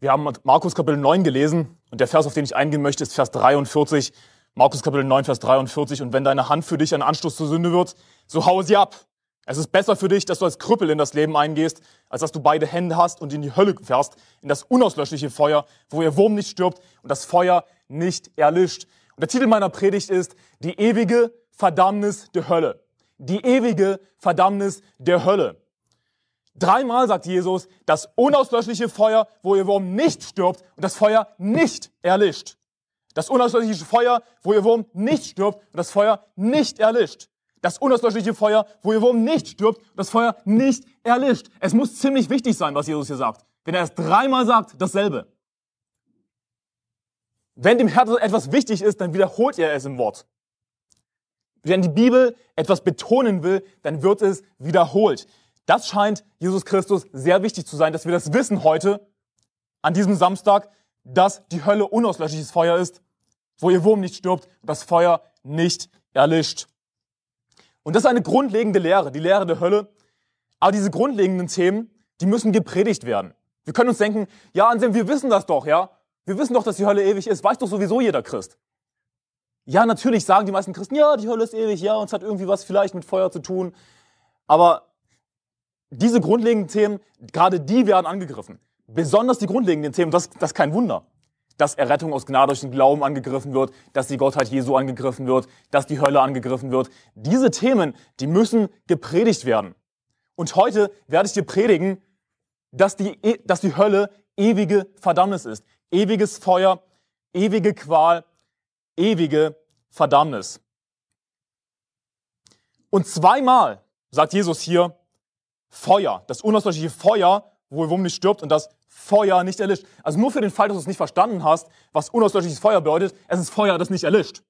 Wir haben Markus Kapitel 9 gelesen und der Vers, auf den ich eingehen möchte, ist Vers 43. Markus Kapitel 9, Vers 43. Und wenn deine Hand für dich ein Anstoß zur Sünde wird, so hau sie ab. Es ist besser für dich, dass du als Krüppel in das Leben eingehst, als dass du beide Hände hast und in die Hölle fährst, in das unauslöschliche Feuer, wo ihr Wurm nicht stirbt und das Feuer nicht erlischt. Und der Titel meiner Predigt ist die ewige Verdammnis der Hölle. Die ewige Verdammnis der Hölle. Dreimal sagt Jesus, das unauslöschliche Feuer, wo ihr Wurm nicht stirbt und das Feuer nicht erlischt. Das unauslöschliche Feuer, wo ihr Wurm nicht stirbt und das Feuer nicht erlischt. Das unauslöschliche Feuer, wo ihr Wurm nicht stirbt und das Feuer nicht erlischt. Es muss ziemlich wichtig sein, was Jesus hier sagt. Wenn er es dreimal sagt, dasselbe. Wenn dem Herrn etwas wichtig ist, dann wiederholt er es im Wort. Wenn die Bibel etwas betonen will, dann wird es wiederholt. Das scheint Jesus Christus sehr wichtig zu sein, dass wir das wissen heute, an diesem Samstag, dass die Hölle unauslöschliches Feuer ist, wo ihr Wurm nicht stirbt und das Feuer nicht erlischt. Und das ist eine grundlegende Lehre, die Lehre der Hölle. Aber diese grundlegenden Themen, die müssen gepredigt werden. Wir können uns denken, ja, Anselm, wir wissen das doch, ja. Wir wissen doch, dass die Hölle ewig ist. Weiß doch sowieso jeder Christ. Ja, natürlich sagen die meisten Christen, ja, die Hölle ist ewig, ja, und es hat irgendwie was vielleicht mit Feuer zu tun. Aber diese grundlegenden Themen, gerade die werden angegriffen. Besonders die grundlegenden Themen, das, das ist kein Wunder. Dass Errettung aus Gnade durch den Glauben angegriffen wird, dass die Gottheit Jesu angegriffen wird, dass die Hölle angegriffen wird. Diese Themen, die müssen gepredigt werden. Und heute werde ich dir predigen, dass die, e, dass die Hölle ewige Verdammnis ist. Ewiges Feuer, ewige Qual, ewige Verdammnis. Und zweimal sagt Jesus hier, Feuer, das unauslöschliche Feuer, wo Wurm nicht stirbt und das Feuer nicht erlischt. Also nur für den Fall, dass du es nicht verstanden hast, was unauslöschliches Feuer bedeutet, es ist Feuer, das nicht erlischt.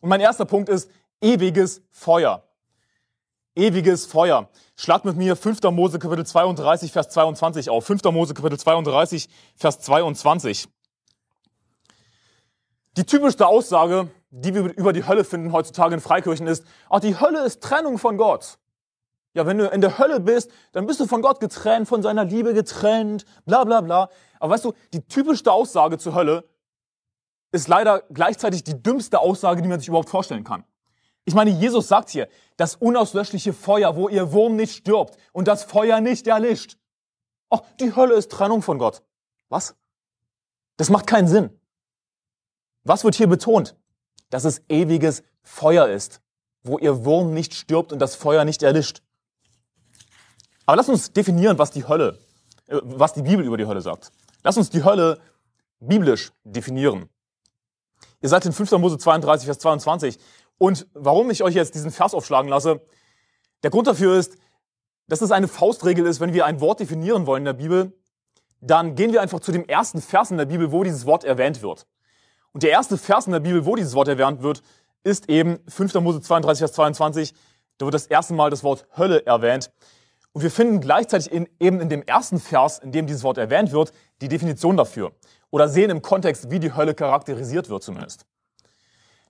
Und mein erster Punkt ist ewiges Feuer. Ewiges Feuer. Schlag mit mir 5. Mose Kapitel 32, Vers 22 auf. 5. Mose Kapitel 32, Vers 22. Die typischste Aussage, die wir über die Hölle finden heutzutage in Freikirchen ist, ach, die Hölle ist Trennung von Gott. Ja, wenn du in der Hölle bist, dann bist du von Gott getrennt, von seiner Liebe getrennt, bla bla bla. Aber weißt du, die typischste Aussage zur Hölle ist leider gleichzeitig die dümmste Aussage, die man sich überhaupt vorstellen kann. Ich meine, Jesus sagt hier, das unauslöschliche Feuer, wo ihr Wurm nicht stirbt und das Feuer nicht erlischt. Ach, die Hölle ist Trennung von Gott. Was? Das macht keinen Sinn. Was wird hier betont? Dass es ewiges Feuer ist, wo ihr Wurm nicht stirbt und das Feuer nicht erlischt. Aber lass uns definieren, was die Hölle, äh, was die Bibel über die Hölle sagt. Lass uns die Hölle biblisch definieren. Ihr seid in 5. Mose 32, Vers 22. Und warum ich euch jetzt diesen Vers aufschlagen lasse, der Grund dafür ist, dass es eine Faustregel ist, wenn wir ein Wort definieren wollen in der Bibel, dann gehen wir einfach zu dem ersten Vers in der Bibel, wo dieses Wort erwähnt wird. Und der erste Vers in der Bibel, wo dieses Wort erwähnt wird, ist eben 5. Mose 32, Vers 22. Da wird das erste Mal das Wort Hölle erwähnt. Und wir finden gleichzeitig in, eben in dem ersten Vers, in dem dieses Wort erwähnt wird, die Definition dafür. Oder sehen im Kontext, wie die Hölle charakterisiert wird zumindest.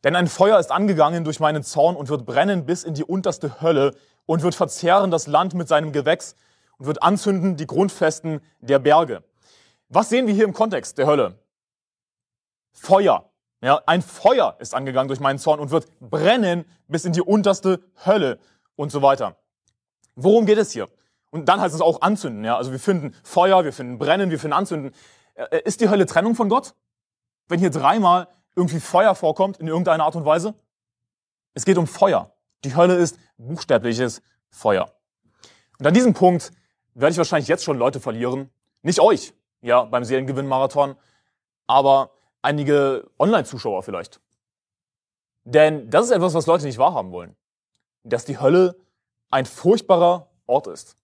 Denn ein Feuer ist angegangen durch meinen Zorn und wird brennen bis in die unterste Hölle und wird verzehren das Land mit seinem Gewächs und wird anzünden die Grundfesten der Berge. Was sehen wir hier im Kontext der Hölle? Feuer. Ja, ein Feuer ist angegangen durch meinen Zorn und wird brennen bis in die unterste Hölle und so weiter. Worum geht es hier? Und dann heißt es auch anzünden. Ja? Also wir finden Feuer, wir finden Brennen, wir finden Anzünden. Ist die Hölle Trennung von Gott? Wenn hier dreimal irgendwie Feuer vorkommt in irgendeiner Art und Weise? Es geht um Feuer. Die Hölle ist buchstäbliches Feuer. Und an diesem Punkt werde ich wahrscheinlich jetzt schon Leute verlieren. Nicht euch, ja, beim Seelengewinn-Marathon, aber einige Online-Zuschauer vielleicht. Denn das ist etwas, was Leute nicht wahrhaben wollen. Dass die Hölle ein furchtbarer Ort ist.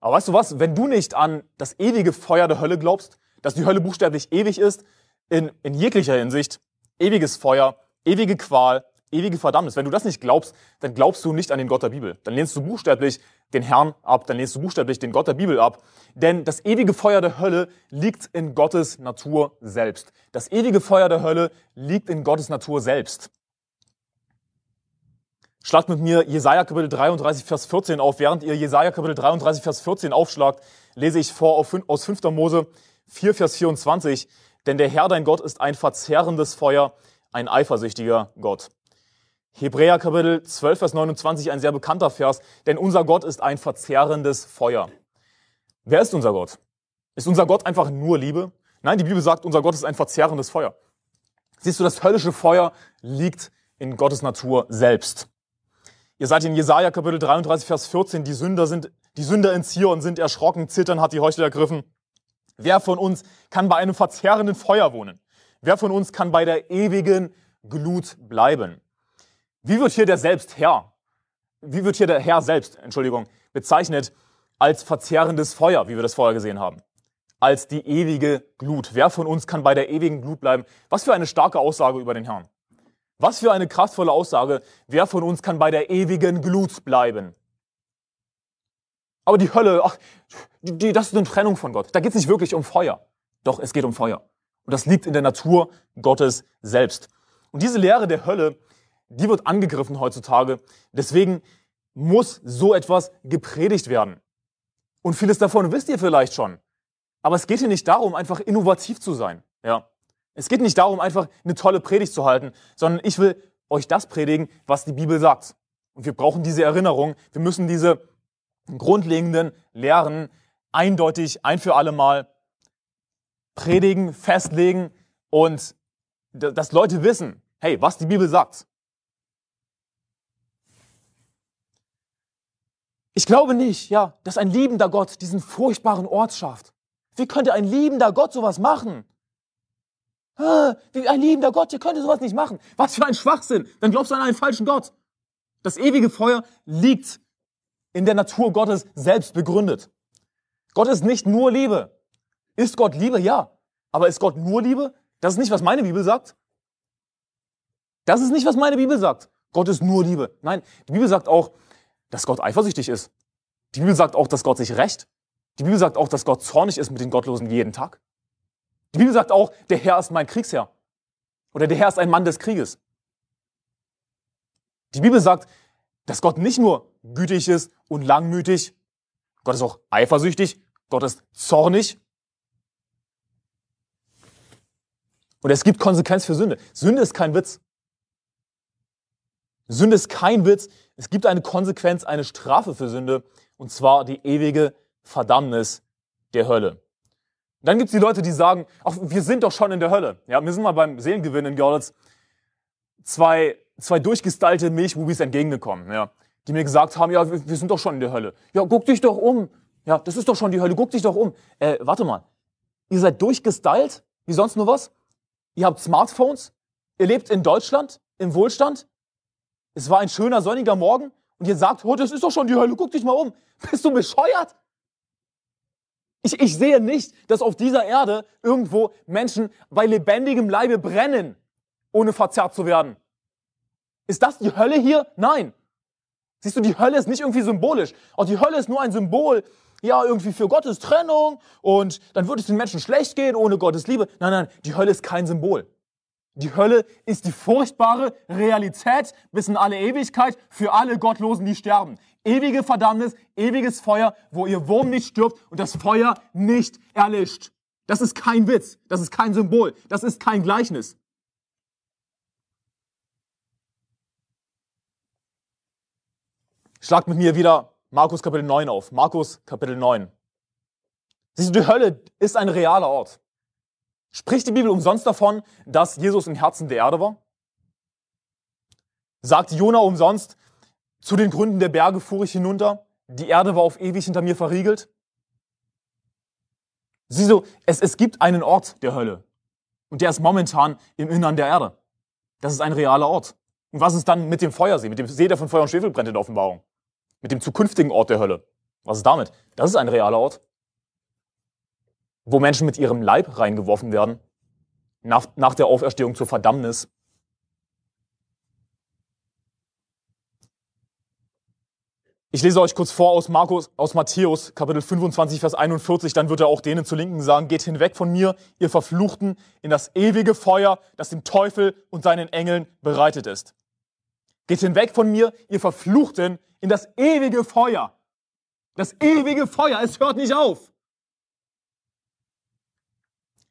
Aber weißt du was, wenn du nicht an das ewige Feuer der Hölle glaubst, dass die Hölle buchstäblich ewig ist, in, in jeglicher Hinsicht, ewiges Feuer, ewige Qual, ewige Verdammnis. Wenn du das nicht glaubst, dann glaubst du nicht an den Gott der Bibel. Dann lehnst du buchstäblich den Herrn ab, dann lehnst du buchstäblich den Gott der Bibel ab. Denn das ewige Feuer der Hölle liegt in Gottes Natur selbst. Das ewige Feuer der Hölle liegt in Gottes Natur selbst. Schlagt mit mir Jesaja Kapitel 33, Vers 14 auf. Während ihr Jesaja Kapitel 33, Vers 14 aufschlagt, lese ich vor aus 5. Mose 4, Vers 24, denn der Herr dein Gott ist ein verzehrendes Feuer, ein eifersüchtiger Gott. Hebräer Kapitel 12, Vers 29, ein sehr bekannter Vers, denn unser Gott ist ein verzehrendes Feuer. Wer ist unser Gott? Ist unser Gott einfach nur Liebe? Nein, die Bibel sagt, unser Gott ist ein verzehrendes Feuer. Siehst du, das höllische Feuer liegt in Gottes Natur selbst. Ihr seid in Jesaja Kapitel 33, Vers 14, die Sünder sind, die Sünder in Zion sind erschrocken, zittern hat die Heuchel ergriffen. Wer von uns kann bei einem verzehrenden Feuer wohnen? Wer von uns kann bei der ewigen Glut bleiben? Wie wird hier der Selbstherr, wie wird hier der Herr selbst, Entschuldigung, bezeichnet als verzehrendes Feuer, wie wir das vorher gesehen haben? Als die ewige Glut. Wer von uns kann bei der ewigen Glut bleiben? Was für eine starke Aussage über den Herrn. Was für eine kraftvolle Aussage. Wer von uns kann bei der ewigen Glut bleiben? Aber die Hölle, ach, die, das ist eine Trennung von Gott. Da geht es nicht wirklich um Feuer. Doch, es geht um Feuer. Und das liegt in der Natur Gottes selbst. Und diese Lehre der Hölle, die wird angegriffen heutzutage. Deswegen muss so etwas gepredigt werden. Und vieles davon wisst ihr vielleicht schon. Aber es geht hier nicht darum, einfach innovativ zu sein. Ja. Es geht nicht darum, einfach eine tolle Predigt zu halten, sondern ich will euch das predigen, was die Bibel sagt. Und wir brauchen diese Erinnerung. Wir müssen diese grundlegenden Lehren eindeutig ein für alle Mal predigen, festlegen und dass Leute wissen, hey, was die Bibel sagt. Ich glaube nicht, ja, dass ein liebender Gott diesen furchtbaren Ort schafft. Wie könnte ein liebender Gott sowas machen? Wie ein liebender Gott, ihr könnte sowas nicht machen. Was für ein Schwachsinn. Dann glaubst du an einen falschen Gott. Das ewige Feuer liegt in der Natur Gottes selbst begründet. Gott ist nicht nur Liebe. Ist Gott Liebe? Ja. Aber ist Gott nur Liebe? Das ist nicht, was meine Bibel sagt. Das ist nicht, was meine Bibel sagt. Gott ist nur Liebe. Nein, die Bibel sagt auch, dass Gott eifersüchtig ist. Die Bibel sagt auch, dass Gott sich rächt. Die Bibel sagt auch, dass Gott zornig ist mit den Gottlosen jeden Tag. Die Bibel sagt auch, der Herr ist mein Kriegsherr. Oder der Herr ist ein Mann des Krieges. Die Bibel sagt, dass Gott nicht nur gütig ist und langmütig, Gott ist auch eifersüchtig, Gott ist zornig. Und es gibt Konsequenz für Sünde. Sünde ist kein Witz. Sünde ist kein Witz. Es gibt eine Konsequenz, eine Strafe für Sünde, und zwar die ewige Verdammnis der Hölle. Dann gibt es die Leute, die sagen, ach, wir sind doch schon in der Hölle. Ja, wir sind mal beim Seelengewinn in Görlitz zwei, zwei durchgestylte Milchbubis entgegengekommen, ja, die mir gesagt haben, ja, wir, wir sind doch schon in der Hölle. Ja, guck dich doch um. Ja, das ist doch schon die Hölle, guck dich doch um. Äh, warte mal, ihr seid durchgestylt, wie sonst nur was? Ihr habt Smartphones, ihr lebt in Deutschland, im Wohlstand, es war ein schöner sonniger Morgen und ihr sagt, oh, das ist doch schon die Hölle, guck dich mal um. Bist du bescheuert? Ich, ich sehe nicht, dass auf dieser Erde irgendwo Menschen bei lebendigem Leibe brennen, ohne verzerrt zu werden. Ist das die Hölle hier? Nein. Siehst du, die Hölle ist nicht irgendwie symbolisch. Auch die Hölle ist nur ein Symbol, ja, irgendwie für Gottes Trennung und dann wird es den Menschen schlecht gehen ohne Gottes Liebe. Nein, nein, die Hölle ist kein Symbol. Die Hölle ist die furchtbare Realität bis in alle Ewigkeit für alle Gottlosen, die sterben. Ewige Verdammnis, ewiges Feuer, wo ihr Wurm nicht stirbt und das Feuer nicht erlischt. Das ist kein Witz, das ist kein Symbol, das ist kein Gleichnis. Schlagt mit mir wieder Markus Kapitel 9 auf. Markus Kapitel 9. Siehst du, die Hölle ist ein realer Ort. Spricht die Bibel umsonst davon, dass Jesus im Herzen der Erde war? Sagt Jona umsonst, zu den Gründen der Berge fuhr ich hinunter, die Erde war auf ewig hinter mir verriegelt? Sieh so, es, es gibt einen Ort der Hölle. Und der ist momentan im Innern der Erde. Das ist ein realer Ort. Und was ist dann mit dem Feuersee, mit dem See, der von Feuer und Schwefel brennt in der Offenbarung? Mit dem zukünftigen Ort der Hölle? Was ist damit? Das ist ein realer Ort wo Menschen mit ihrem Leib reingeworfen werden, nach, nach der Auferstehung zur Verdammnis. Ich lese euch kurz vor aus Markus, aus Matthäus, Kapitel 25, Vers 41, dann wird er auch denen zu Linken sagen, geht hinweg von mir, ihr Verfluchten, in das ewige Feuer, das dem Teufel und seinen Engeln bereitet ist. Geht hinweg von mir, ihr Verfluchten, in das ewige Feuer. Das ewige Feuer, es hört nicht auf.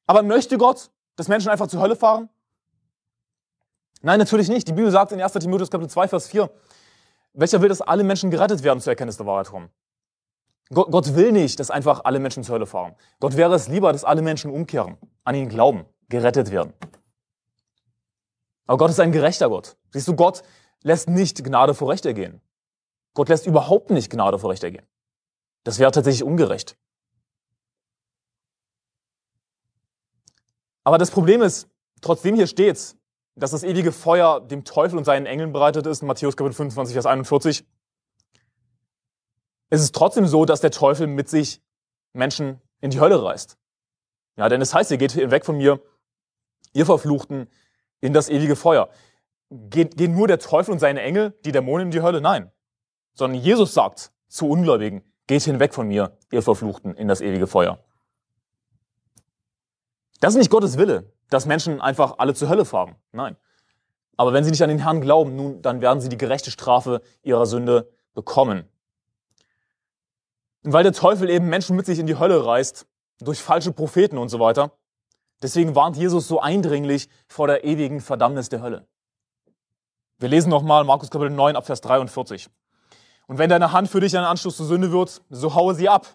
Aber möchte Gott, dass Menschen einfach zur Hölle fahren? Nein, natürlich nicht. Die Bibel sagt in 1. Timotheus Kapitel 2, Vers 4, welcher will, dass alle Menschen gerettet werden zur Erkenntnis der Wahrheit kommen. Gott, Gott will nicht, dass einfach alle Menschen zur Hölle fahren. Gott wäre es lieber, dass alle Menschen umkehren, an ihn glauben, gerettet werden. Aber Gott ist ein gerechter Gott. Siehst du, Gott lässt nicht Gnade vor Recht ergehen. Gott lässt überhaupt nicht Gnade vor Recht ergehen. Das wäre tatsächlich ungerecht. Aber das Problem ist, trotzdem hier steht, dass das ewige Feuer dem Teufel und seinen Engeln bereitet ist, Matthäus Kapitel 25, Vers 41, ist es trotzdem so, dass der Teufel mit sich Menschen in die Hölle reißt. Ja, denn es heißt, ihr geht weg von mir, ihr Verfluchten, in das ewige Feuer. Geht, gehen nur der Teufel und seine Engel, die Dämonen in die Hölle? Nein. Sondern Jesus sagt zu Ungläubigen, geht hinweg von mir, ihr Verfluchten, in das ewige Feuer. Das ist nicht Gottes Wille, dass Menschen einfach alle zur Hölle fahren. Nein. Aber wenn sie nicht an den Herrn glauben, nun, dann werden sie die gerechte Strafe ihrer Sünde bekommen. Und weil der Teufel eben Menschen mit sich in die Hölle reißt, durch falsche Propheten und so weiter, deswegen warnt Jesus so eindringlich vor der ewigen Verdammnis der Hölle. Wir lesen nochmal Markus Kapitel 9 ab Vers 43. Und wenn deine Hand für dich ein Anschluss zur Sünde wird, so haue sie ab.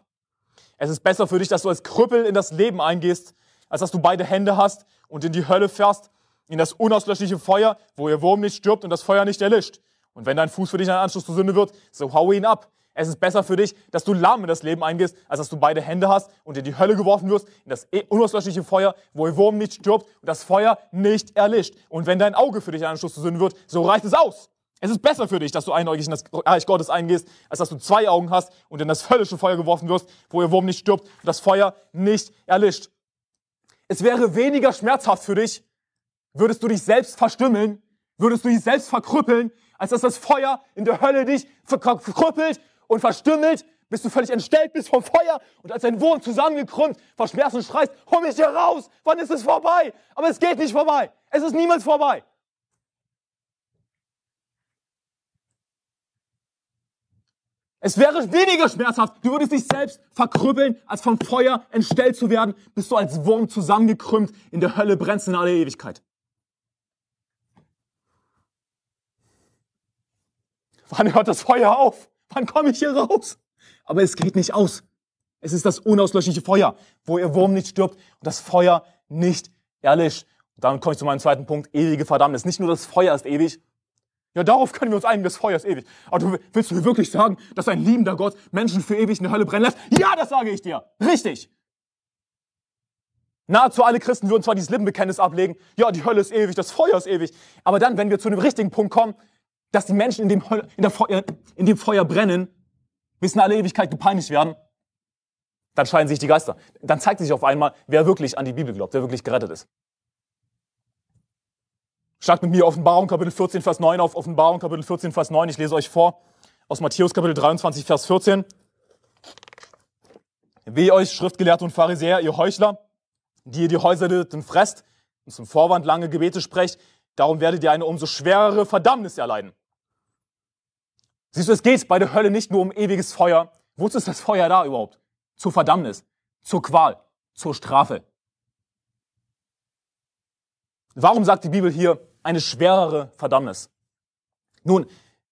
Es ist besser für dich, dass du als Krüppel in das Leben eingehst, als dass du beide Hände hast und in die Hölle fährst, in das unauslöschliche Feuer, wo ihr Wurm nicht stirbt und das Feuer nicht erlischt. Und wenn dein Fuß für dich ein Anschluss zur Sünde wird, so haue ihn ab. Es ist besser für dich, dass du lahm in das Leben eingehst, als dass du beide Hände hast und in die Hölle geworfen wirst, in das e- unauslöschliche Feuer, wo ihr Wurm nicht stirbt und das Feuer nicht erlischt. Und wenn dein Auge für dich ein Anschluss zur Sünde wird, so reicht es aus. Es ist besser für dich, dass du einäugig in das Reich Gottes eingehst, als dass du zwei Augen hast und in das höllische Feuer geworfen wirst, wo ihr Wurm nicht stirbt und das Feuer nicht erlischt. Es wäre weniger schmerzhaft für dich, würdest du dich selbst verstümmeln, würdest du dich selbst verkrüppeln, als dass das Feuer in der Hölle dich verkrüppelt und verstümmelt, bis du völlig entstellt bist vom Feuer und als ein Wurm zusammengekrümmt vor Schmerzen schreist, hol mich hier raus, wann ist es vorbei? Aber es geht nicht vorbei. Es ist niemals vorbei. Es wäre weniger schmerzhaft. Du würdest dich selbst verkrüppeln, als vom Feuer entstellt zu werden, bis du als Wurm zusammengekrümmt in der Hölle brennst in alle Ewigkeit. Wann hört das Feuer auf? Wann komme ich hier raus? Aber es geht nicht aus. Es ist das unauslöschliche Feuer, wo ihr Wurm nicht stirbt und das Feuer nicht erlischt. Und dann komme ich zu meinem zweiten Punkt, ewige Verdammnis. Nicht nur das Feuer ist ewig, ja, darauf können wir uns einigen, das Feuer ist ewig. Aber du, willst mir wirklich sagen, dass ein liebender Gott Menschen für ewig in der Hölle brennen lässt? Ja, das sage ich dir. Richtig. Nahezu alle Christen würden zwar dieses Lippenbekenntnis ablegen, ja, die Hölle ist ewig, das Feuer ist ewig. Aber dann, wenn wir zu dem richtigen Punkt kommen, dass die Menschen in dem, Hölle, in, der Feuer, in dem Feuer brennen, bis in alle Ewigkeit gepeinigt werden, dann scheiden sich die Geister. Dann zeigt sich auf einmal, wer wirklich an die Bibel glaubt, wer wirklich gerettet ist. Schlagt mit mir Offenbarung Kapitel 14, Vers 9 auf. Offenbarung Kapitel 14, Vers 9. Ich lese euch vor aus Matthäus Kapitel 23, Vers 14. Wehe euch, Schriftgelehrte und Pharisäer, ihr Heuchler, die ihr die Häuser und fresst und zum Vorwand lange Gebete sprecht, darum werdet ihr eine umso schwerere Verdammnis erleiden. Siehst du, es geht bei der Hölle nicht nur um ewiges Feuer. Wozu ist das Feuer da überhaupt? Zur Verdammnis, zur Qual, zur Strafe. Warum sagt die Bibel hier eine schwerere Verdammnis? Nun,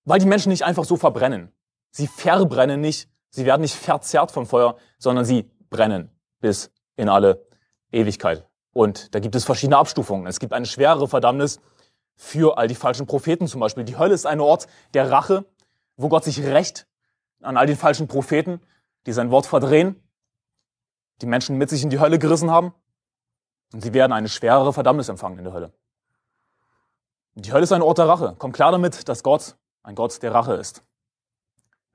weil die Menschen nicht einfach so verbrennen. Sie verbrennen nicht, sie werden nicht verzerrt vom Feuer, sondern sie brennen bis in alle Ewigkeit. Und da gibt es verschiedene Abstufungen. Es gibt eine schwerere Verdammnis für all die falschen Propheten zum Beispiel. Die Hölle ist ein Ort der Rache, wo Gott sich rächt an all den falschen Propheten, die sein Wort verdrehen, die Menschen mit sich in die Hölle gerissen haben. Und sie werden eine schwerere Verdammnis empfangen in der Hölle. Die Hölle ist ein Ort der Rache. Komm klar damit, dass Gott ein Gott der Rache ist.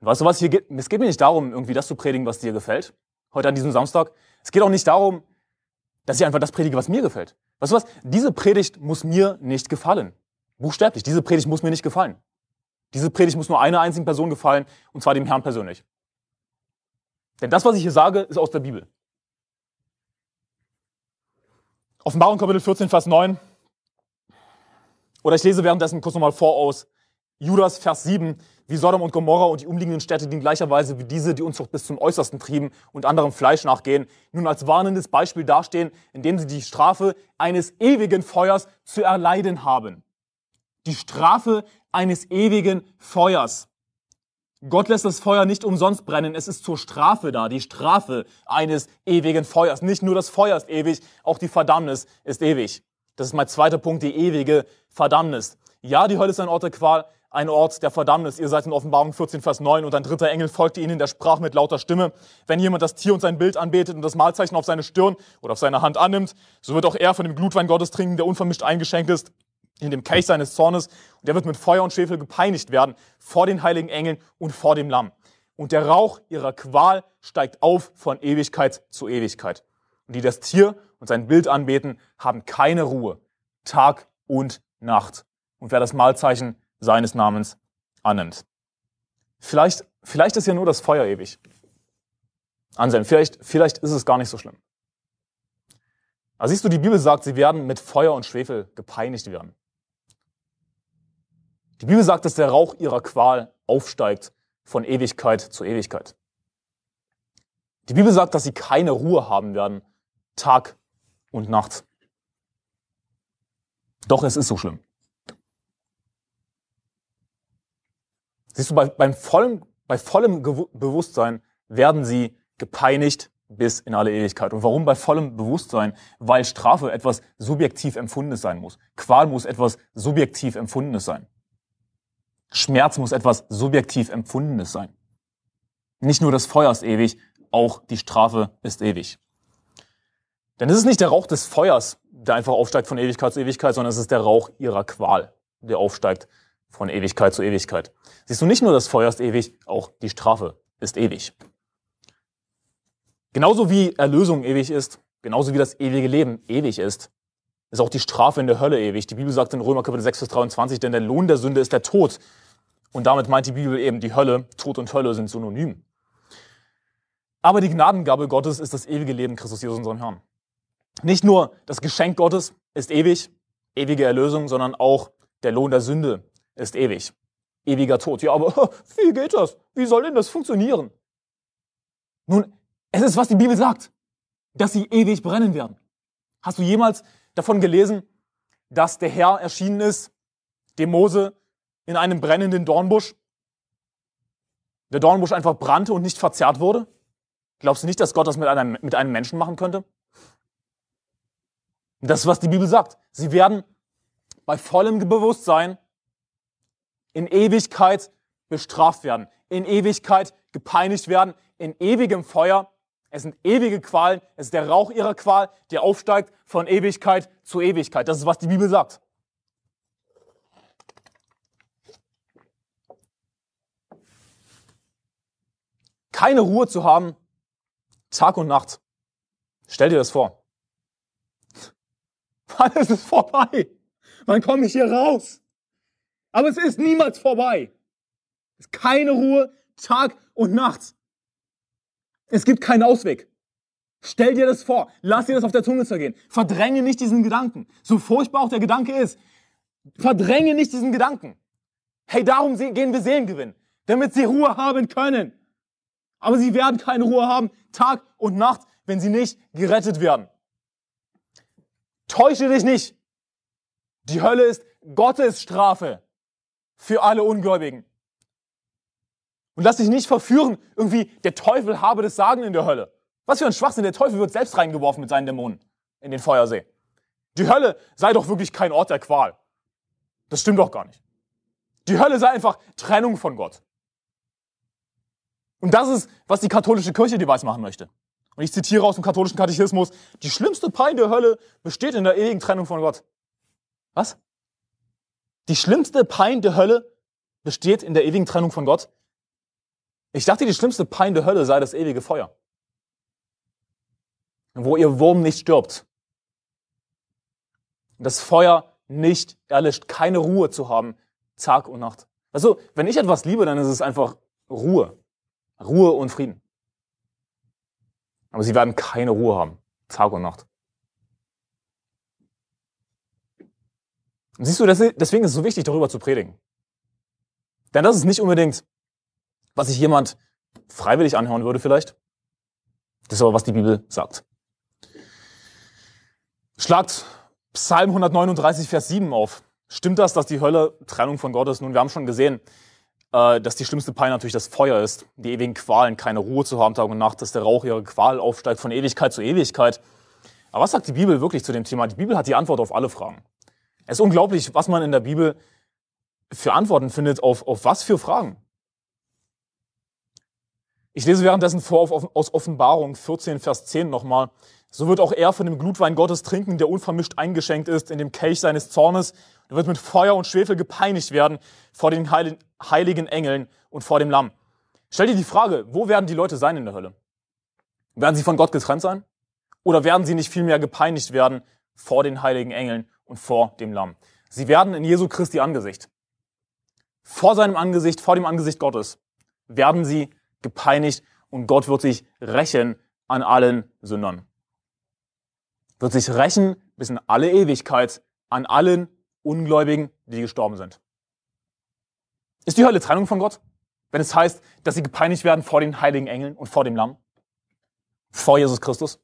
Weißt du was, hier geht, es geht mir nicht darum, irgendwie das zu predigen, was dir gefällt, heute an diesem Samstag. Es geht auch nicht darum, dass ich einfach das predige, was mir gefällt. Weißt du was, diese Predigt muss mir nicht gefallen. Buchstäblich, diese Predigt muss mir nicht gefallen. Diese Predigt muss nur einer einzigen Person gefallen, und zwar dem Herrn persönlich. Denn das, was ich hier sage, ist aus der Bibel. Offenbarung Kapitel 14, Vers 9. Oder ich lese währenddessen kurz nochmal vor aus Judas, Vers 7. wie Sodom und Gomorra und die umliegenden Städte, die in gleicher Weise wie diese die Unzucht bis zum Äußersten trieben und anderem Fleisch nachgehen, nun als warnendes Beispiel dastehen, indem sie die Strafe eines ewigen Feuers zu erleiden haben. Die Strafe eines ewigen Feuers. Gott lässt das Feuer nicht umsonst brennen, es ist zur Strafe da, die Strafe eines ewigen Feuers. Nicht nur das Feuer ist ewig, auch die Verdammnis ist ewig. Das ist mein zweiter Punkt, die ewige Verdammnis. Ja, die Hölle ist ein Ort der Qual, ein Ort der Verdammnis. Ihr seid in Offenbarung 14, Vers 9 und ein dritter Engel folgte ihnen, der sprach mit lauter Stimme, wenn jemand das Tier und sein Bild anbetet und das Mahlzeichen auf seine Stirn oder auf seine Hand annimmt, so wird auch er von dem Glutwein Gottes trinken, der unvermischt eingeschenkt ist in dem Kelch seines Zornes und der wird mit Feuer und Schwefel gepeinigt werden vor den heiligen Engeln und vor dem Lamm. Und der Rauch ihrer Qual steigt auf von Ewigkeit zu Ewigkeit. Und die das Tier und sein Bild anbeten, haben keine Ruhe, Tag und Nacht. Und wer das Mahlzeichen seines Namens annimmt. Vielleicht, vielleicht ist ja nur das Feuer ewig. Anselm, vielleicht, vielleicht ist es gar nicht so schlimm. Aber siehst du, die Bibel sagt, sie werden mit Feuer und Schwefel gepeinigt werden. Die Bibel sagt, dass der Rauch ihrer Qual aufsteigt von Ewigkeit zu Ewigkeit. Die Bibel sagt, dass sie keine Ruhe haben werden, Tag und Nacht. Doch es ist so schlimm. Siehst du, bei, beim vollen, bei vollem Bewusstsein werden sie gepeinigt bis in alle Ewigkeit. Und warum bei vollem Bewusstsein? Weil Strafe etwas subjektiv Empfundenes sein muss. Qual muss etwas subjektiv Empfundenes sein. Schmerz muss etwas subjektiv Empfundenes sein. Nicht nur das Feuer ist ewig, auch die Strafe ist ewig. Denn es ist nicht der Rauch des Feuers, der einfach aufsteigt von Ewigkeit zu Ewigkeit, sondern es ist der Rauch ihrer Qual, der aufsteigt von Ewigkeit zu Ewigkeit. Siehst du, nicht nur das Feuer ist ewig, auch die Strafe ist ewig. Genauso wie Erlösung ewig ist, genauso wie das ewige Leben ewig ist, ist auch die Strafe in der Hölle ewig. Die Bibel sagt in Römer Kapitel 6, Vers 23, denn der Lohn der Sünde ist der Tod. Und damit meint die Bibel eben die Hölle. Tod und Hölle sind synonym. Aber die Gnadengabe Gottes ist das ewige Leben Christus Jesus, unserem Herrn. Nicht nur das Geschenk Gottes ist ewig, ewige Erlösung, sondern auch der Lohn der Sünde ist ewig. Ewiger Tod. Ja, aber wie geht das? Wie soll denn das funktionieren? Nun, es ist, was die Bibel sagt, dass sie ewig brennen werden. Hast du jemals davon gelesen, dass der Herr erschienen ist, dem Mose in einem brennenden Dornbusch? Der Dornbusch einfach brannte und nicht verzerrt wurde? Glaubst du nicht, dass Gott das mit einem, mit einem Menschen machen könnte? Das ist, was die Bibel sagt. Sie werden bei vollem Bewusstsein in Ewigkeit bestraft werden, in Ewigkeit gepeinigt werden, in ewigem Feuer. Es sind ewige Qualen, es ist der Rauch ihrer Qual, der aufsteigt von Ewigkeit zu Ewigkeit. Das ist, was die Bibel sagt. Keine Ruhe zu haben, Tag und Nacht. Stell dir das vor. Wann ist es vorbei? Wann komme ich hier raus? Aber es ist niemals vorbei. Es ist keine Ruhe, Tag und Nacht. Es gibt keinen Ausweg. Stell dir das vor. Lass dir das auf der Zunge zergehen. Verdränge nicht diesen Gedanken. So furchtbar auch der Gedanke ist. Verdränge nicht diesen Gedanken. Hey, darum gehen wir Seelen gewinnen. Damit sie Ruhe haben können. Aber sie werden keine Ruhe haben, Tag und Nacht, wenn sie nicht gerettet werden. Täusche dich nicht. Die Hölle ist Gottes Strafe für alle Ungläubigen. Und lass dich nicht verführen, irgendwie der Teufel habe das Sagen in der Hölle. Was für ein Schwachsinn, der Teufel wird selbst reingeworfen mit seinen Dämonen in den Feuersee. Die Hölle sei doch wirklich kein Ort der Qual. Das stimmt doch gar nicht. Die Hölle sei einfach Trennung von Gott. Und das ist, was die katholische Kirche dir weiß machen möchte. Und ich zitiere aus dem katholischen Katechismus, die schlimmste Pein der Hölle besteht in der ewigen Trennung von Gott. Was? Die schlimmste Pein der Hölle besteht in der ewigen Trennung von Gott? Ich dachte, die schlimmste Pein der Hölle sei das ewige Feuer. Wo ihr Wurm nicht stirbt. Das Feuer nicht erlischt, keine Ruhe zu haben, Tag und Nacht. Also, wenn ich etwas liebe, dann ist es einfach Ruhe. Ruhe und Frieden. Aber sie werden keine Ruhe haben, Tag und Nacht. Und siehst du, deswegen ist es so wichtig, darüber zu predigen. Denn das ist nicht unbedingt, was sich jemand freiwillig anhören würde vielleicht. Das ist aber, was die Bibel sagt. Schlagt Psalm 139, Vers 7 auf. Stimmt das, dass die Hölle Trennung von Gott ist? Nun, wir haben schon gesehen, äh, dass die schlimmste Pein natürlich das Feuer ist, die ewigen Qualen, keine Ruhe zu haben Tag und Nacht, dass der Rauch ihre Qual aufsteigt von Ewigkeit zu Ewigkeit. Aber was sagt die Bibel wirklich zu dem Thema? Die Bibel hat die Antwort auf alle Fragen. Es ist unglaublich, was man in der Bibel für Antworten findet auf, auf was für Fragen. Ich lese währenddessen vor aus Offenbarung 14, Vers 10 nochmal. So wird auch er von dem Glutwein Gottes trinken, der unvermischt eingeschenkt ist in dem Kelch seines Zornes. Er wird mit Feuer und Schwefel gepeinigt werden vor den heiligen Engeln und vor dem Lamm. Stell dir die Frage, wo werden die Leute sein in der Hölle? Werden sie von Gott getrennt sein? Oder werden sie nicht vielmehr gepeinigt werden vor den heiligen Engeln und vor dem Lamm? Sie werden in Jesu Christi Angesicht, vor seinem Angesicht, vor dem Angesicht Gottes, werden sie gepeinigt und Gott wird sich rächen an allen Sündern. Wird sich rächen bis in alle Ewigkeit an allen Ungläubigen, die gestorben sind. Ist die Hölle Trennung von Gott? Wenn es heißt, dass sie gepeinigt werden vor den heiligen Engeln und vor dem Lamm? Vor Jesus Christus?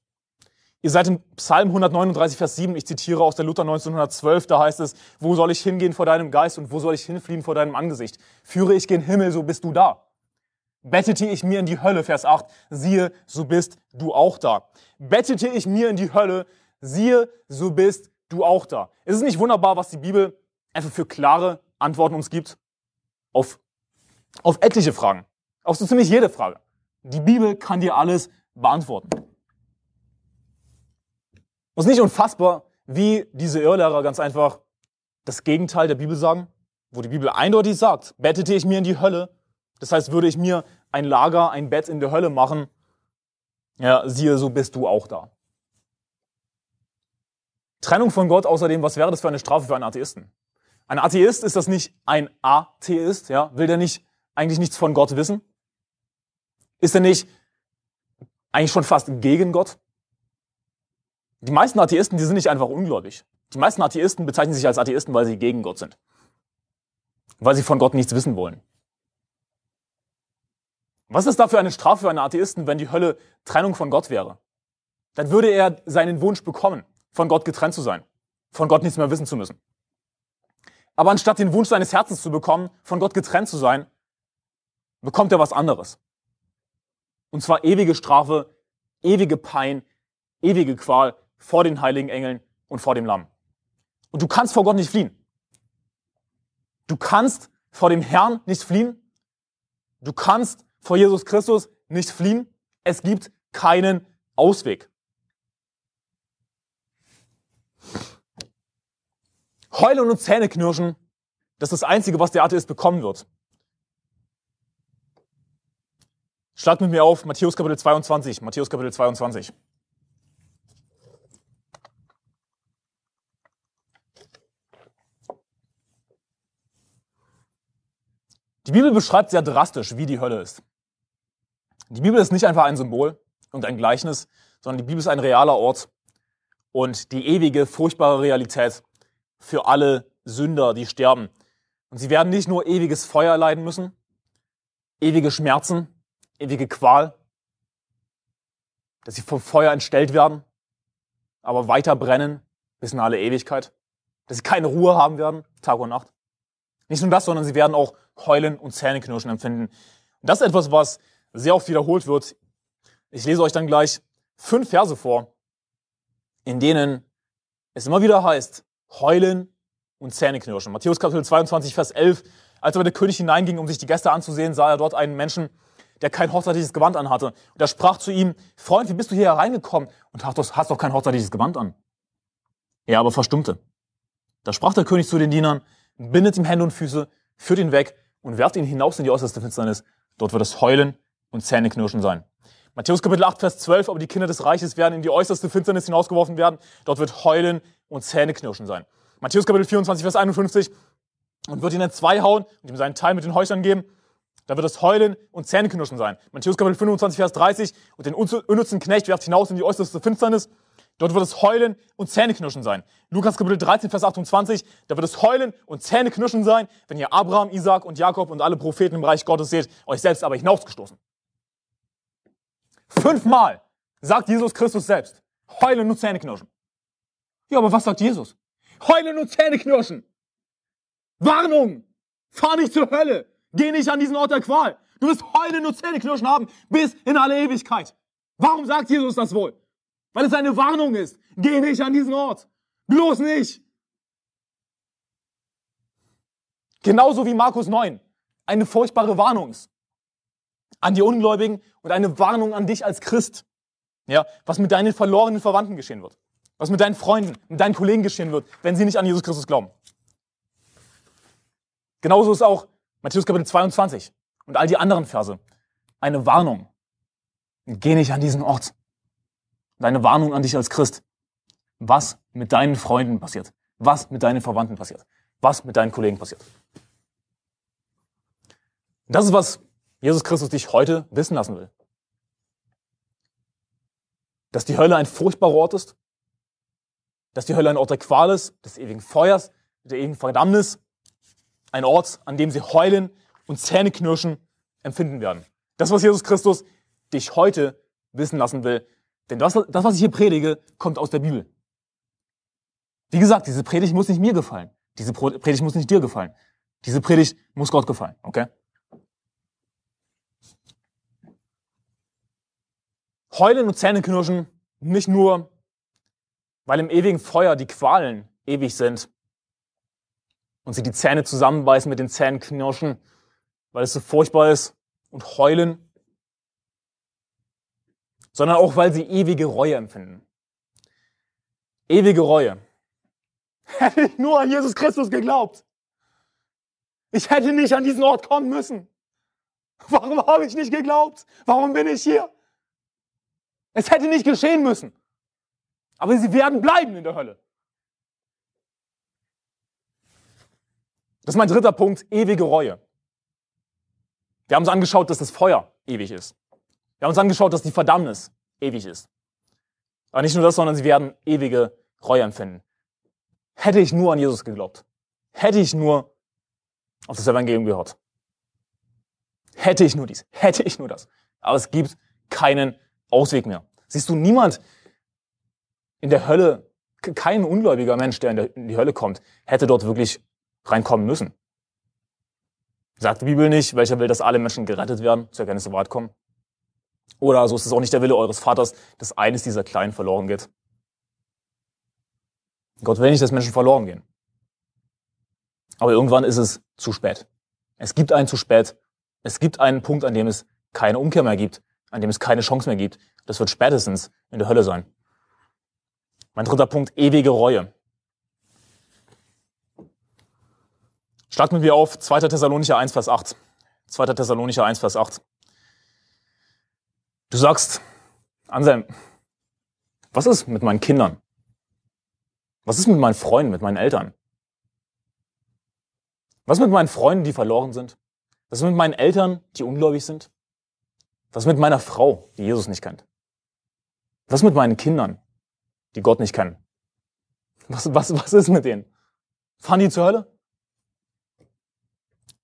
Ihr seid im Psalm 139, Vers 7, ich zitiere aus der Luther 1912, da heißt es, wo soll ich hingehen vor deinem Geist und wo soll ich hinfliehen vor deinem Angesicht? Führe ich gen Himmel, so bist du da. Bettete ich mir in die Hölle, Vers 8, siehe, so bist du auch da. Bettete ich mir in die Hölle, siehe, so bist du auch da. Ist es nicht wunderbar, was die Bibel einfach für klare Antworten uns gibt? Auf, auf etliche Fragen. Auf so ziemlich jede Frage. Die Bibel kann dir alles beantworten. Und es ist nicht unfassbar, wie diese Irrlehrer ganz einfach das Gegenteil der Bibel sagen, wo die Bibel eindeutig sagt, bettete ich mir in die Hölle, das heißt, würde ich mir ein Lager, ein Bett in der Hölle machen, ja, siehe, so bist du auch da. Trennung von Gott außerdem, was wäre das für eine Strafe für einen Atheisten? Ein Atheist ist das nicht ein Atheist, ja? Will der nicht eigentlich nichts von Gott wissen? Ist er nicht eigentlich schon fast gegen Gott? Die meisten Atheisten, die sind nicht einfach ungläubig. Die meisten Atheisten bezeichnen sich als Atheisten, weil sie gegen Gott sind. Weil sie von Gott nichts wissen wollen. Was ist da für eine Strafe für einen Atheisten, wenn die Hölle Trennung von Gott wäre? Dann würde er seinen Wunsch bekommen, von Gott getrennt zu sein, von Gott nichts mehr wissen zu müssen. Aber anstatt den Wunsch seines Herzens zu bekommen, von Gott getrennt zu sein, bekommt er was anderes. Und zwar ewige Strafe, ewige Pein, ewige Qual vor den heiligen Engeln und vor dem Lamm. Und du kannst vor Gott nicht fliehen. Du kannst vor dem Herrn nicht fliehen. Du kannst vor Jesus Christus nicht fliehen. Es gibt keinen Ausweg. Heulen und Zähneknirschen, das ist das Einzige, was der Atheist bekommen wird. Schlag mit mir auf Matthäus Kapitel 22. Matthäus Kapitel 22. Die Bibel beschreibt sehr drastisch, wie die Hölle ist. Die Bibel ist nicht einfach ein Symbol und ein Gleichnis, sondern die Bibel ist ein realer Ort und die ewige, furchtbare Realität für alle Sünder, die sterben. Und sie werden nicht nur ewiges Feuer leiden müssen, ewige Schmerzen, ewige Qual, dass sie vom Feuer entstellt werden, aber weiter brennen bis in alle Ewigkeit, dass sie keine Ruhe haben werden, Tag und Nacht. Nicht nur das, sondern sie werden auch Heulen und Zähneknirschen empfinden. Und das ist etwas, was sehr oft wiederholt wird. Ich lese euch dann gleich fünf Verse vor, in denen es immer wieder heißt, Heulen und Zähneknirschen. Matthäus Kapitel 22, Vers 11. Als aber der König hineinging, um sich die Gäste anzusehen, sah er dort einen Menschen, der kein hochzeitliches Gewand anhatte. Und er sprach zu ihm, Freund, wie bist du hier hereingekommen und hast doch kein hochzeitliches Gewand an? Er aber verstummte. Da sprach der König zu den Dienern, bindet ihm Hände und Füße, führt ihn weg und werft ihn hinaus in die äußerste Finsternis. Dort wird es Heulen und Zähneknirschen sein. Matthäus Kapitel 8, Vers 12, aber die Kinder des Reiches werden in die äußerste Finsternis hinausgeworfen werden. Dort wird Heulen und Zähneknirschen sein. Matthäus Kapitel 24, Vers 51, und wird ihn in zwei hauen und ihm seinen Teil mit den Häusern geben. Da wird es Heulen und Zähneknirschen sein. Matthäus Kapitel 25, Vers 30, und den unnützen Knecht werft hinaus in die äußerste Finsternis. Dort wird es Heulen und Zähneknirschen sein. Lukas Kapitel 13, Vers 28, da wird es Heulen und Zähneknirschen sein, wenn ihr Abraham, Isaac und Jakob und alle Propheten im Reich Gottes seht, euch selbst aber hinausgestoßen. Fünfmal sagt Jesus Christus selbst, Heulen und Zähneknirschen. Ja, aber was sagt Jesus? Heulen und Zähneknirschen. Warnung! Fahr nicht zur Hölle! Geh nicht an diesen Ort der Qual! Du wirst heulen und Zähneknirschen haben bis in alle Ewigkeit. Warum sagt Jesus das wohl? Weil es eine Warnung ist. Geh nicht an diesen Ort. Bloß nicht. Genauso wie Markus 9 eine furchtbare Warnung ist. An die Ungläubigen und eine Warnung an dich als Christ. Ja, was mit deinen verlorenen Verwandten geschehen wird. Was mit deinen Freunden, mit deinen Kollegen geschehen wird, wenn sie nicht an Jesus Christus glauben. Genauso ist auch Matthäus Kapitel 22 und all die anderen Verse eine Warnung. Geh nicht an diesen Ort. Deine Warnung an dich als Christ. Was mit deinen Freunden passiert. Was mit deinen Verwandten passiert. Was mit deinen Kollegen passiert. Das ist, was Jesus Christus dich heute wissen lassen will. Dass die Hölle ein furchtbarer Ort ist. Dass die Hölle ein Ort der Qual ist, des ewigen Feuers, der ewigen Verdammnis. Ein Ort, an dem sie heulen und Zähneknirschen empfinden werden. Das, was Jesus Christus dich heute wissen lassen will, denn das, das, was ich hier predige, kommt aus der Bibel. Wie gesagt, diese Predigt muss nicht mir gefallen. Diese Predigt muss nicht dir gefallen. Diese Predigt muss Gott gefallen, okay? Heulen und Zähneknirschen nicht nur, weil im ewigen Feuer die Qualen ewig sind und sie die Zähne zusammenbeißen mit den Zähnen knirschen, weil es so furchtbar ist und heulen, sondern auch, weil sie ewige Reue empfinden. Ewige Reue. Hätte ich nur an Jesus Christus geglaubt. Ich hätte nicht an diesen Ort kommen müssen. Warum habe ich nicht geglaubt? Warum bin ich hier? Es hätte nicht geschehen müssen. Aber sie werden bleiben in der Hölle. Das ist mein dritter Punkt, ewige Reue. Wir haben uns angeschaut, dass das Feuer ewig ist. Wir haben uns angeschaut, dass die Verdammnis ewig ist. Aber nicht nur das, sondern sie werden ewige Reue empfinden. Hätte ich nur an Jesus geglaubt. Hätte ich nur auf das Evangelium gehört. Hätte ich nur dies. Hätte ich nur das. Aber es gibt keinen Ausweg mehr. Siehst du, niemand in der Hölle, kein ungläubiger Mensch, der in, der in die Hölle kommt, hätte dort wirklich reinkommen müssen. Sagt die Bibel nicht, welcher will, dass alle Menschen gerettet werden, zur Erkenntnis der Wahrheit kommen? Oder so ist es auch nicht der Wille eures Vaters, dass eines dieser Kleinen verloren geht. Gott will nicht, dass Menschen verloren gehen. Aber irgendwann ist es zu spät. Es gibt einen zu spät. Es gibt einen Punkt, an dem es keine Umkehr mehr gibt, an dem es keine Chance mehr gibt. Das wird spätestens in der Hölle sein. Mein dritter Punkt, ewige Reue. Schlag mit mir auf 2. Thessalonicher 1, Vers 8. 2. Thessalonicher 1, Vers 8. Du sagst, Anselm, was ist mit meinen Kindern? Was ist mit meinen Freunden, mit meinen Eltern? Was ist mit meinen Freunden, die verloren sind? Was ist mit meinen Eltern, die ungläubig sind? Was mit meiner Frau, die Jesus nicht kennt? Was mit meinen Kindern, die Gott nicht kennen? Was, was, was ist mit denen? Fahren die zur Hölle?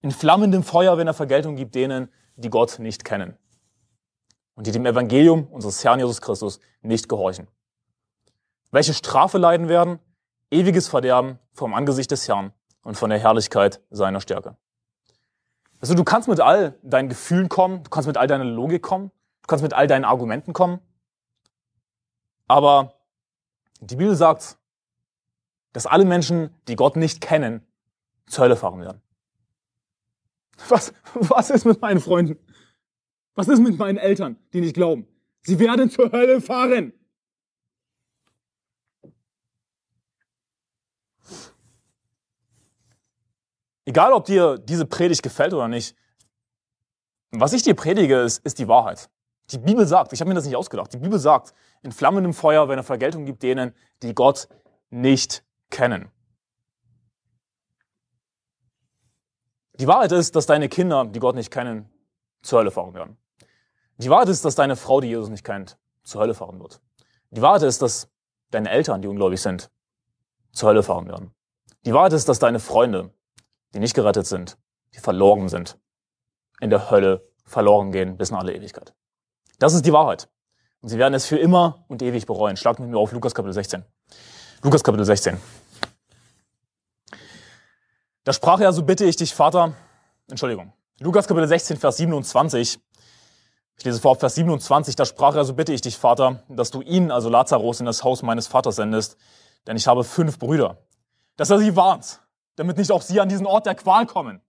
In flammendem Feuer, wenn er Vergeltung gibt denen, die Gott nicht kennen und die dem Evangelium unseres Herrn Jesus Christus nicht gehorchen. Welche Strafe leiden werden? Ewiges Verderben vom Angesicht des Herrn und von der Herrlichkeit seiner Stärke. Also du kannst mit all deinen Gefühlen kommen, du kannst mit all deiner Logik kommen, du kannst mit all deinen Argumenten kommen, aber die Bibel sagt, dass alle Menschen, die Gott nicht kennen, zur Hölle fahren werden. Was, was ist mit meinen Freunden? Was ist mit meinen Eltern, die nicht glauben? Sie werden zur Hölle fahren. Egal, ob dir diese Predigt gefällt oder nicht, was ich dir predige, ist, ist die Wahrheit. Die Bibel sagt, ich habe mir das nicht ausgedacht, die Bibel sagt, in flammendem Feuer, wenn er Vergeltung gibt denen, die Gott nicht kennen. Die Wahrheit ist, dass deine Kinder, die Gott nicht kennen, zur Hölle fahren werden. Die Wahrheit ist, dass deine Frau, die Jesus nicht kennt, zur Hölle fahren wird. Die Wahrheit ist, dass deine Eltern, die ungläubig sind, zur Hölle fahren werden. Die Wahrheit ist, dass deine Freunde, die nicht gerettet sind, die verloren sind, in der Hölle verloren gehen bis in alle Ewigkeit. Das ist die Wahrheit. Und sie werden es für immer und ewig bereuen. Schlag mit mir auf Lukas Kapitel 16. Lukas Kapitel 16. Da sprach er, so bitte ich dich, Vater, Entschuldigung, Lukas Kapitel 16, Vers 27. Ich lese vor, Vers 27, da sprach er, so bitte ich dich, Vater, dass du ihn, also Lazarus, in das Haus meines Vaters sendest, denn ich habe fünf Brüder. Dass er sie warnt, damit nicht auch sie an diesen Ort der Qual kommen.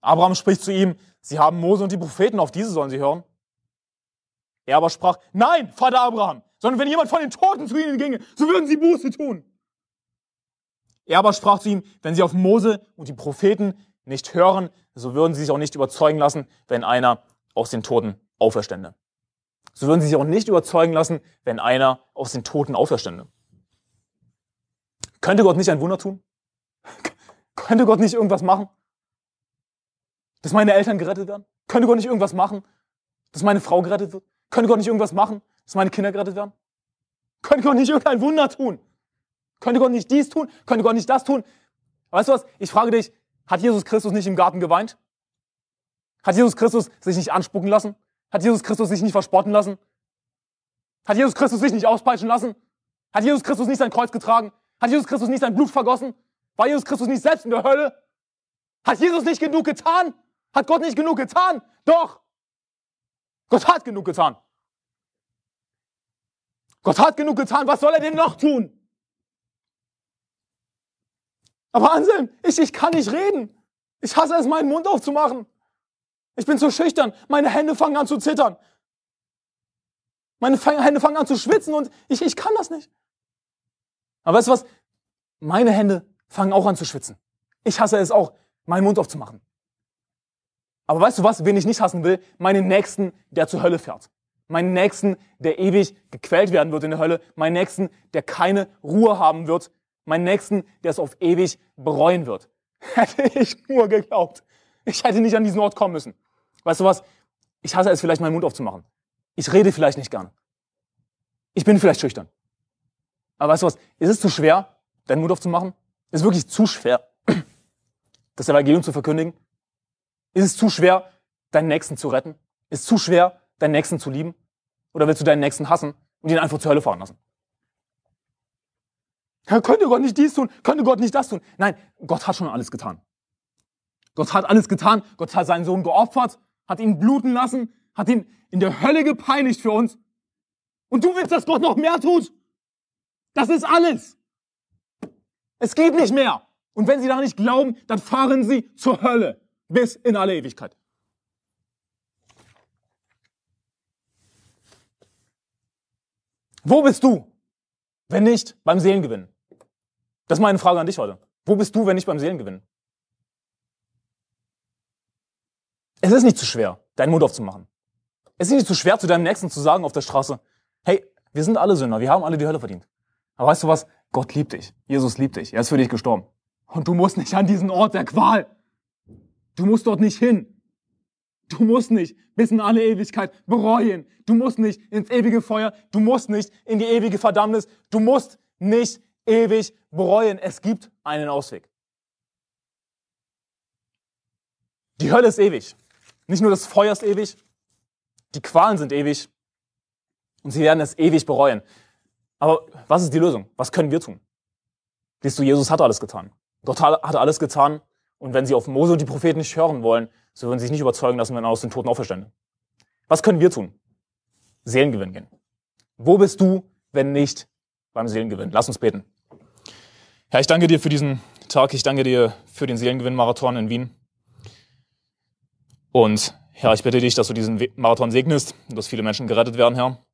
Abraham spricht zu ihm, sie haben Mose und die Propheten, auf diese sollen sie hören. Er aber sprach, nein, Vater Abraham, sondern wenn jemand von den Toten zu ihnen ginge, so würden sie Buße tun. Er aber sprach zu ihm, wenn sie auf Mose und die Propheten nicht hören, so würden sie sich auch nicht überzeugen lassen, wenn einer aus den Toten auferstände. So würden sie sich auch nicht überzeugen lassen, wenn einer aus den Toten auferstände. Könnte Gott nicht ein Wunder tun? Könnte Gott nicht irgendwas machen? Dass meine Eltern gerettet werden? Könnte Gott nicht irgendwas machen? Dass meine Frau gerettet wird? Könnte Gott nicht irgendwas machen? Dass meine Kinder gerettet werden? Könnte Gott nicht irgendein Wunder tun? Könnte Gott nicht dies tun? Könnte Gott nicht das tun? Weißt du was? Ich frage dich, hat Jesus Christus nicht im Garten geweint? Hat Jesus Christus sich nicht anspucken lassen? Hat Jesus Christus sich nicht verspotten lassen? Hat Jesus Christus sich nicht auspeitschen lassen? Hat Jesus Christus nicht sein Kreuz getragen? Hat Jesus Christus nicht sein Blut vergossen? War Jesus Christus nicht selbst in der Hölle? Hat Jesus nicht genug getan? Hat Gott nicht genug getan? Doch! Gott hat genug getan. Gott hat genug getan. Was soll er denn noch tun? Aber Anselm, ich, ich kann nicht reden. Ich hasse es, meinen Mund aufzumachen. Ich bin zu schüchtern. Meine Hände fangen an zu zittern. Meine Hände fangen an zu schwitzen und ich, ich kann das nicht. Aber weißt du was? Meine Hände fangen auch an zu schwitzen. Ich hasse es auch, meinen Mund aufzumachen. Aber weißt du was, wen ich nicht hassen will? Meinen Nächsten, der zur Hölle fährt. Meinen Nächsten, der ewig gequält werden wird in der Hölle. Meinen Nächsten, der keine Ruhe haben wird. Meinen Nächsten, der es auf ewig bereuen wird. Hätte ich nur geglaubt. Ich hätte nicht an diesen Ort kommen müssen. Weißt du was? Ich hasse es vielleicht, meinen Mund aufzumachen. Ich rede vielleicht nicht gern. Ich bin vielleicht schüchtern. Aber weißt du was? Ist es zu schwer, deinen Mund aufzumachen? Ist wirklich zu schwer, das Evangelium zu verkündigen? Ist es zu schwer, deinen Nächsten zu retten? Ist es zu schwer, deinen Nächsten zu lieben? Oder willst du deinen Nächsten hassen und ihn einfach zur Hölle fahren lassen? Könnte Gott nicht dies tun? Könnte Gott nicht das tun? Nein, Gott hat schon alles getan. Gott hat alles getan. Gott hat seinen Sohn geopfert, hat ihn bluten lassen, hat ihn in der Hölle gepeinigt für uns. Und du willst, dass Gott noch mehr tut? Das ist alles. Es geht nicht mehr. Und wenn sie da nicht glauben, dann fahren sie zur Hölle bis in alle Ewigkeit. Wo bist du, wenn nicht beim Seelengewinn? Das ist meine Frage an dich heute. Wo bist du, wenn nicht beim Seelengewinn? Es ist nicht zu schwer, deinen Mund aufzumachen. Es ist nicht zu schwer, zu deinem Nächsten zu sagen auf der Straße, hey, wir sind alle Sünder, wir haben alle die Hölle verdient. Aber weißt du was? Gott liebt dich. Jesus liebt dich. Er ist für dich gestorben. Und du musst nicht an diesen Ort der Qual. Du musst dort nicht hin. Du musst nicht bis in alle Ewigkeit bereuen. Du musst nicht ins ewige Feuer. Du musst nicht in die ewige Verdammnis. Du musst nicht ewig bereuen. Es gibt einen Ausweg. Die Hölle ist ewig. Nicht nur das Feuer ist ewig, die Qualen sind ewig und sie werden es ewig bereuen. Aber was ist die Lösung? Was können wir tun? Siehst du, Jesus hat alles getan. Gott hat alles getan, und wenn sie auf Mose und die Propheten nicht hören wollen, so würden sie sich nicht überzeugen lassen, wenn er aus den Toten auferstände. Was können wir tun? Seelengewinn gehen. Wo bist du, wenn nicht beim Seelengewinn? Lass uns beten. Herr, ich danke dir für diesen Tag. Ich danke dir für den Seelengewinn-Marathon in Wien. Und Herr, ich bitte dich, dass du diesen Marathon segnest und dass viele Menschen gerettet werden, Herr.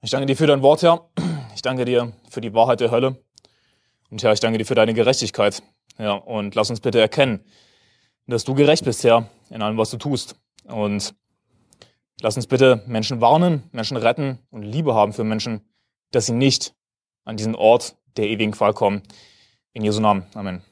Ich danke dir für dein Wort, Herr. Ich danke dir für die Wahrheit der Hölle. Und Herr, ich danke dir für deine Gerechtigkeit. Ja, und lass uns bitte erkennen, dass du gerecht bist, Herr, in allem, was du tust. Und lass uns bitte Menschen warnen, Menschen retten und Liebe haben für Menschen, dass sie nicht an diesen Ort der ewigen Qual kommen. In Jesu Namen. Amen.